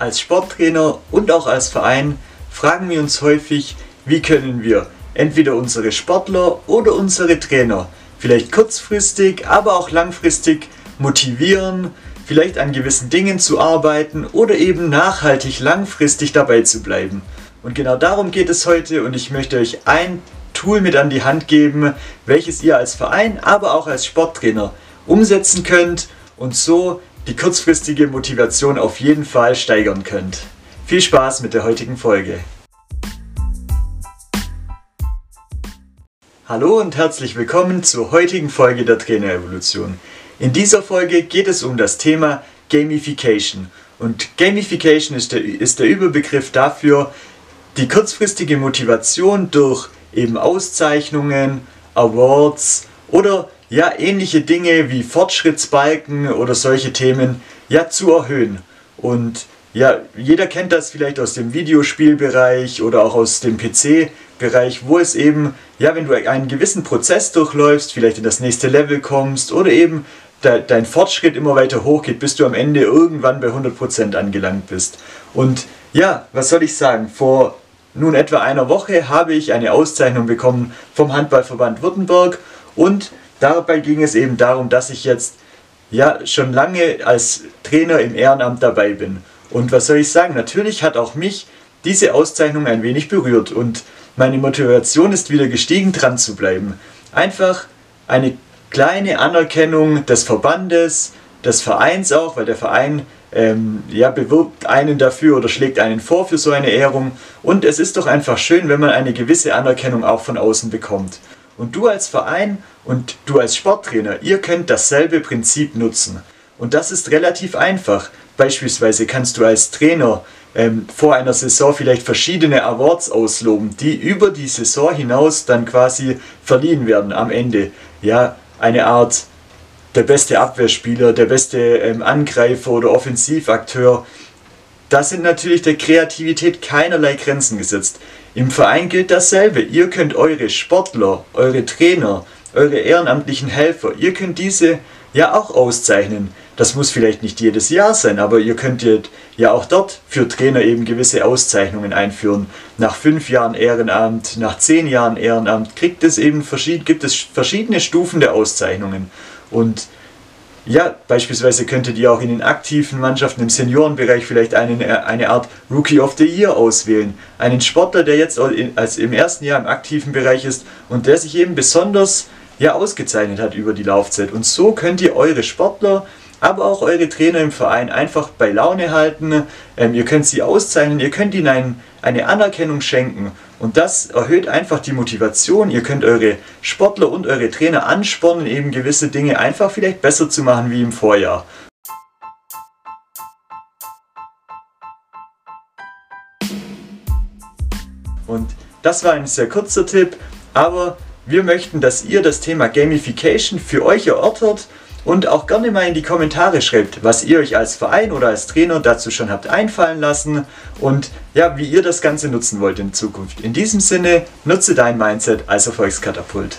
Als Sporttrainer und auch als Verein fragen wir uns häufig, wie können wir entweder unsere Sportler oder unsere Trainer vielleicht kurzfristig, aber auch langfristig motivieren, vielleicht an gewissen Dingen zu arbeiten oder eben nachhaltig langfristig dabei zu bleiben. Und genau darum geht es heute und ich möchte euch ein Tool mit an die Hand geben, welches ihr als Verein, aber auch als Sporttrainer umsetzen könnt und so die kurzfristige Motivation auf jeden Fall steigern könnt. Viel Spaß mit der heutigen Folge. Hallo und herzlich willkommen zur heutigen Folge der Trainerevolution. In dieser Folge geht es um das Thema Gamification. Und Gamification ist der, ist der Überbegriff dafür, die kurzfristige Motivation durch eben Auszeichnungen, Awards oder ja ähnliche Dinge wie Fortschrittsbalken oder solche Themen ja zu erhöhen. Und ja, jeder kennt das vielleicht aus dem Videospielbereich oder auch aus dem PC-Bereich, wo es eben, ja, wenn du einen gewissen Prozess durchläufst, vielleicht in das nächste Level kommst oder eben de dein Fortschritt immer weiter hochgeht, bis du am Ende irgendwann bei 100% angelangt bist. Und ja, was soll ich sagen? Vor nun etwa einer Woche habe ich eine Auszeichnung bekommen vom Handballverband Württemberg und dabei ging es eben darum, dass ich jetzt ja schon lange als Trainer im Ehrenamt dabei bin. Und was soll ich sagen? Natürlich hat auch mich diese Auszeichnung ein wenig berührt und meine Motivation ist wieder gestiegen, dran zu bleiben. Einfach eine kleine Anerkennung des Verbandes, des Vereins auch, weil der Verein ähm, ja, bewirbt einen dafür oder schlägt einen vor für so eine Ehrung. Und es ist doch einfach schön, wenn man eine gewisse Anerkennung auch von außen bekommt. Und du als Verein und du als Sporttrainer, ihr könnt dasselbe Prinzip nutzen. Und das ist relativ einfach. Beispielsweise kannst du als Trainer ähm, vor einer Saison vielleicht verschiedene Awards ausloben, die über die Saison hinaus dann quasi verliehen werden am Ende. Ja, eine Art der beste Abwehrspieler, der beste ähm, Angreifer oder Offensivakteur. Da sind natürlich der Kreativität keinerlei Grenzen gesetzt. Im Verein gilt dasselbe. Ihr könnt eure Sportler, eure Trainer, eure ehrenamtlichen Helfer, ihr könnt diese ja auch auszeichnen. Das muss vielleicht nicht jedes Jahr sein, aber ihr könnt ja auch dort für Trainer eben gewisse Auszeichnungen einführen. Nach fünf Jahren Ehrenamt, nach zehn Jahren Ehrenamt kriegt es eben gibt es verschiedene Stufen der Auszeichnungen. Und ja, beispielsweise könntet ihr auch in den aktiven Mannschaften im Seniorenbereich vielleicht einen, äh, eine Art Rookie of the Year auswählen. Einen Sportler, der jetzt als im ersten Jahr im aktiven Bereich ist und der sich eben besonders ja, ausgezeichnet hat über die Laufzeit. Und so könnt ihr eure Sportler, aber auch eure Trainer im Verein einfach bei Laune halten. Ähm, ihr könnt sie auszeichnen, ihr könnt ihnen ein, eine Anerkennung schenken. Und das erhöht einfach die Motivation. Ihr könnt eure Sportler und eure Trainer anspornen, eben gewisse Dinge einfach vielleicht besser zu machen wie im Vorjahr. Und das war ein sehr kurzer Tipp, aber wir möchten, dass ihr das Thema Gamification für euch erörtert und auch gerne mal in die Kommentare schreibt, was ihr euch als Verein oder als Trainer dazu schon habt einfallen lassen und ja, wie ihr das Ganze nutzen wollt in Zukunft. In diesem Sinne, nutze dein Mindset als Erfolgskatapult.